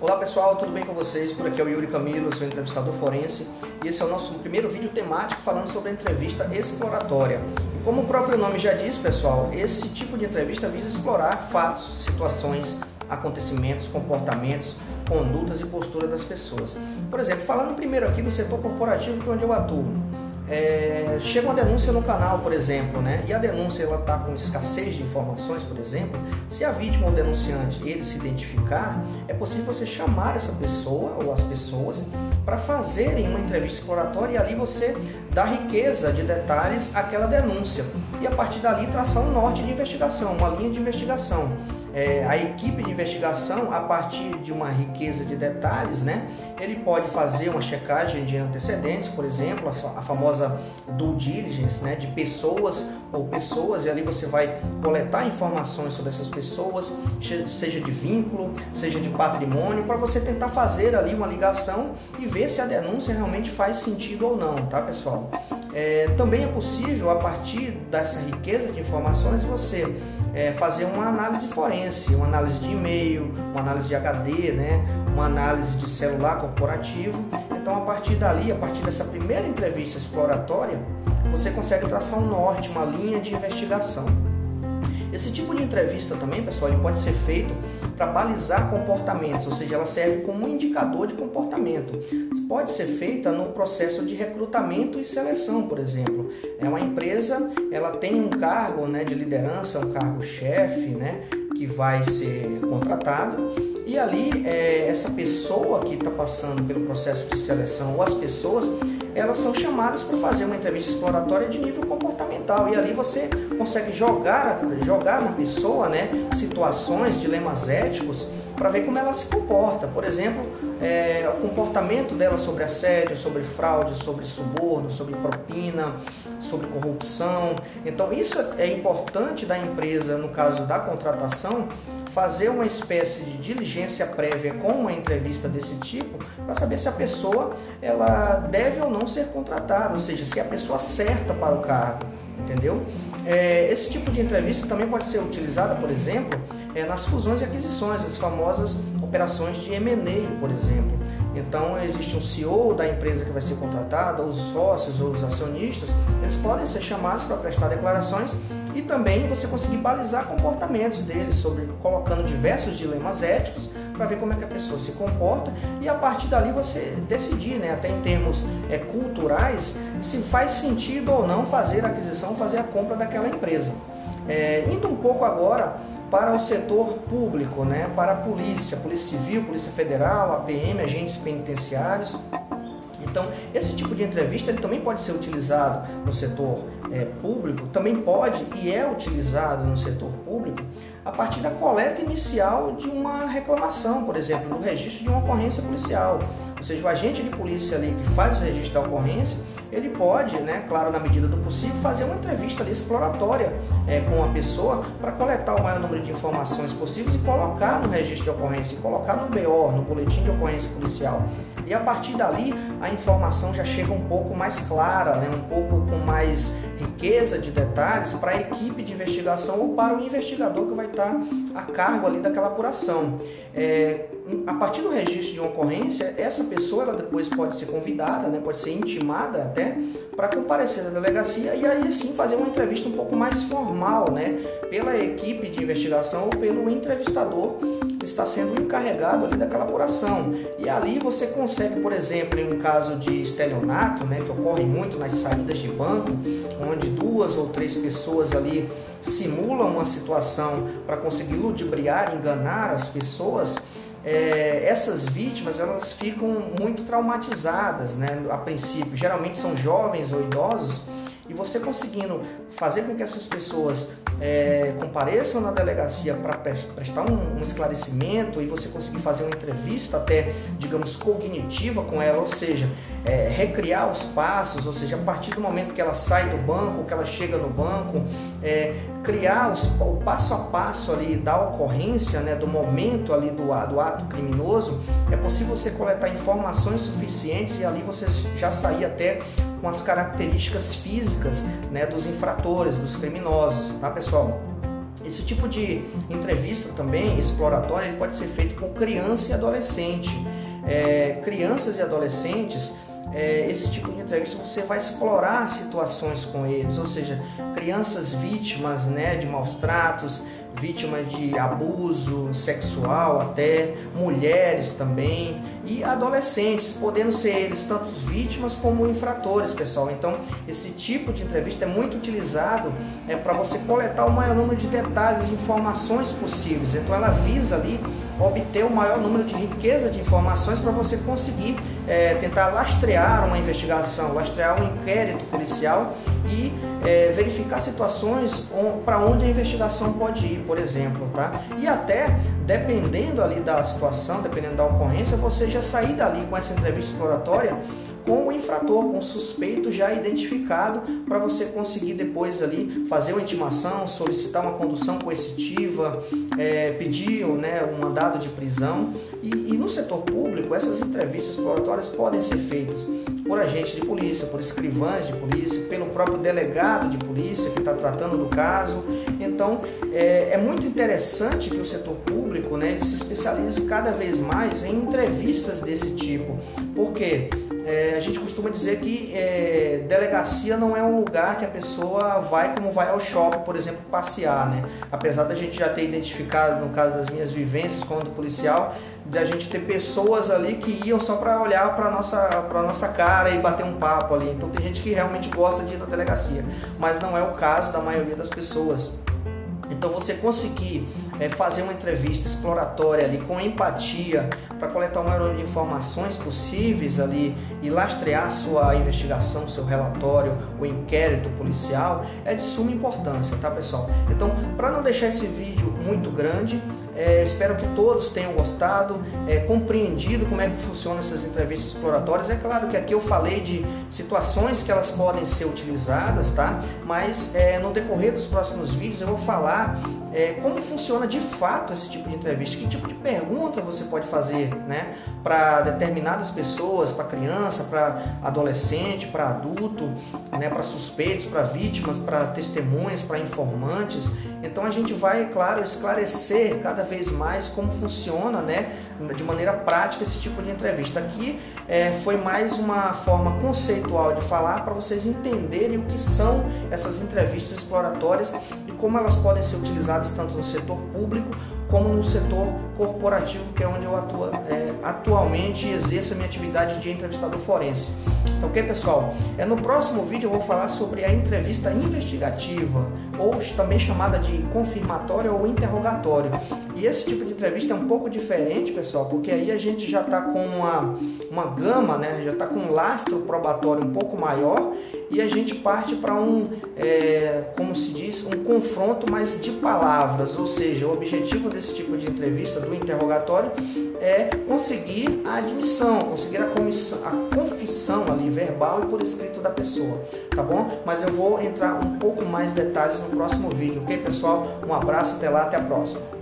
Olá pessoal, tudo bem com vocês? Por aqui é o Yuri Camilo, sou entrevistador forense e esse é o nosso primeiro vídeo temático falando sobre a entrevista exploratória. E como o próprio nome já diz, pessoal, esse tipo de entrevista visa explorar fatos, situações, acontecimentos, comportamentos, condutas e postura das pessoas. Por exemplo, falando primeiro aqui do setor corporativo que é onde eu atuo. É, chega uma denúncia no canal, por exemplo, né? E a denúncia ela está com escassez de informações, por exemplo. Se a vítima ou denunciante ele se identificar, é possível você chamar essa pessoa ou as pessoas para fazerem uma entrevista exploratória e ali você dá riqueza de detalhes àquela denúncia e a partir dali traçar um norte de investigação, uma linha de investigação é, a equipe de investigação, a partir de uma riqueza de detalhes, né, ele pode fazer uma checagem de antecedentes, por exemplo, a, a famosa due diligence, né, de pessoas ou pessoas, e ali você vai coletar informações sobre essas pessoas, seja de vínculo, seja de patrimônio, para você tentar fazer ali uma ligação e ver se a denúncia realmente faz sentido ou não, tá, pessoal? É, também é possível, a partir dessa riqueza de informações, você é, fazer uma análise forense, uma análise de e-mail, uma análise de HD, né, uma análise de celular corporativo. Então, a partir dali, a partir dessa primeira entrevista exploratória, você consegue traçar um norte, uma linha de investigação. Esse tipo de entrevista também, pessoal, ele pode ser feito para balizar comportamentos, ou seja, ela serve como um indicador de comportamento. Pode ser feita no processo de recrutamento e seleção, por exemplo. É uma empresa, ela tem um cargo, né, de liderança, um cargo chefe, né, que vai ser contratado. E ali é, essa pessoa que está passando pelo processo de seleção ou as pessoas elas são chamadas para fazer uma entrevista exploratória de nível comportamental. E ali você consegue jogar jogar na pessoa né situações dilemas éticos para ver como ela se comporta. Por exemplo é, o comportamento dela sobre assédio sobre fraude sobre suborno sobre propina sobre corrupção então isso é importante da empresa no caso da contratação fazer uma espécie de diligência prévia com uma entrevista desse tipo para saber se a pessoa ela deve ou não ser contratada, ou seja, se a pessoa certa para o cargo, entendeu? É, esse tipo de entrevista também pode ser utilizada, por exemplo, é, nas fusões e aquisições, as famosas operações de M&A, por exemplo. Então, existe um CEO da empresa que vai ser contratada, os sócios ou os acionistas, eles podem ser chamados para prestar declarações e também você conseguir balizar comportamentos deles, sobre colocando diversos dilemas éticos para ver como é que a pessoa se comporta e a partir dali você decidir, né, até em termos é, culturais, se faz sentido ou não fazer a aquisição, fazer a compra daquela empresa. É, indo um pouco agora para o setor público, né, para a polícia, Polícia Civil, Polícia Federal, a PM, agentes penitenciários. Então, esse tipo de entrevista ele também pode ser utilizado no setor é, público, também pode e é utilizado no setor público a partir da coleta inicial de uma reclamação, por exemplo, no registro de uma ocorrência policial. Ou seja, o agente de polícia ali que faz o registro da ocorrência, ele pode, né, claro, na medida do possível, fazer uma entrevista ali exploratória é, com a pessoa para coletar o maior número de informações possíveis e colocar no registro de ocorrência, e colocar no BO, no boletim de ocorrência policial. E a partir dali a informação já chega um pouco mais clara, né, um pouco com mais riqueza de detalhes para a equipe de investigação ou para o investigador que vai estar a cargo ali daquela apuração. É, a partir do registro de uma ocorrência, essa pessoa ela depois pode ser convidada, né, pode ser intimada até para comparecer na delegacia e aí sim fazer uma entrevista um pouco mais formal, né, pela equipe de investigação ou pelo entrevistador que está sendo encarregado ali daquela apuração. E ali você consegue, por exemplo, em um caso de estelionato, né, que ocorre muito nas saídas de banco, onde duas ou três pessoas ali simulam uma situação para conseguir ludibriar, enganar as pessoas, é, essas vítimas elas ficam muito traumatizadas, né? A princípio, geralmente são jovens ou idosos e você conseguindo fazer com que essas pessoas é, compareçam na delegacia para prestar um, um, esclarecimento e você conseguir fazer uma entrevista até, digamos, cognitiva com ela, ou seja, é, recriar os passos, ou seja, a partir do momento que ela sai do banco, que ela chega no banco, é, criar os, o passo a passo ali da ocorrência, né, do momento ali do, do ato criminoso, é possível você coletar informações suficientes e ali você já sair até com as características físicas né, dos infratores, dos criminosos, tá pessoal? Esse tipo de entrevista também, exploratória, ele pode ser feito com criança e adolescente. É, crianças e adolescentes é, esse tipo de entrevista você vai explorar situações com eles, ou seja, crianças vítimas né, de maus tratos, vítimas de abuso sexual até, mulheres também e adolescentes, podendo ser eles tanto vítimas como infratores, pessoal. Então, esse tipo de entrevista é muito utilizado é, para você coletar o maior número de detalhes informações possíveis. Então, ela visa ali obter o maior número de riqueza de informações para você conseguir é, tentar lastrear uma investigação, lastrear um inquérito policial e é, verificar situações para onde a investigação pode ir, por exemplo, tá? E até dependendo ali da situação, dependendo da ocorrência, você já sair dali com essa entrevista exploratória com o infrator, com o suspeito já identificado, para você conseguir depois ali fazer uma intimação, solicitar uma condução coercitiva, é, pedir né, um mandado de prisão. E, e no setor público, essas entrevistas exploratórias podem ser feitas por agentes de polícia, por escrivães de polícia, pelo próprio delegado de polícia que está tratando do caso. Então, é, é, muito interessante que o setor público né, se especialize cada vez mais em entrevistas desse tipo. Por quê? É, a gente costuma dizer que é, delegacia não é um lugar que a pessoa vai como vai ao shopping, por exemplo, passear, né? Apesar da gente já ter identificado, no caso das minhas vivências como policial, de a gente ter pessoas ali que iam só para olhar para nossa para nossa cara e bater um papo ali. Então tem gente que realmente gosta de ir na delegacia, mas não é o caso da maioria das pessoas. Então você conseguir é, fazer uma entrevista exploratória ali com empatia para coletar o maior número de informações possíveis ali e lastrear sua investigação, seu relatório, o inquérito policial é de suma importância, tá pessoal? Então, para não deixar esse vídeo muito grande, é, espero que todos tenham gostado, é, compreendido como é que funcionam essas entrevistas exploratórias. É claro que aqui eu falei de situações que elas podem ser utilizadas, tá? Mas é, no decorrer dos próximos vídeos eu vou falar é, como funciona de fato esse tipo de entrevista, que tipo de pergunta você pode fazer, né? Para determinadas pessoas, para criança, para adolescente, para adulto, né? Para suspeitos, para vítimas, para testemunhas, para informantes. Então a gente vai, claro, esclarecer cada vez mais como funciona, né, de maneira prática esse tipo de entrevista. Aqui é, foi mais uma forma conceitual de falar para vocês entenderem o que são essas entrevistas exploratórias e como elas podem ser utilizadas tanto no setor público como no setor corporativo, que é onde eu atuo é, atualmente exerço a minha atividade de entrevistador forense. Então, ok, pessoal? É, no próximo vídeo eu vou falar sobre a entrevista investigativa, ou também chamada de confirmatória ou interrogatório. E esse tipo de entrevista é um pouco diferente, pessoal, porque aí a gente já está com uma, uma gama, né? já está com um lastro probatório um pouco maior e a gente parte para um, é, como se diz, um confronto mais de palavras, ou seja, o objetivo desse tipo de entrevista, do interrogatório, é conseguir a admissão, conseguir a, comissão, a confissão ali, verbal e por escrito da pessoa, tá bom? Mas eu vou entrar um pouco mais detalhes no próximo vídeo, ok, pessoal? Um abraço, até lá, até a próxima.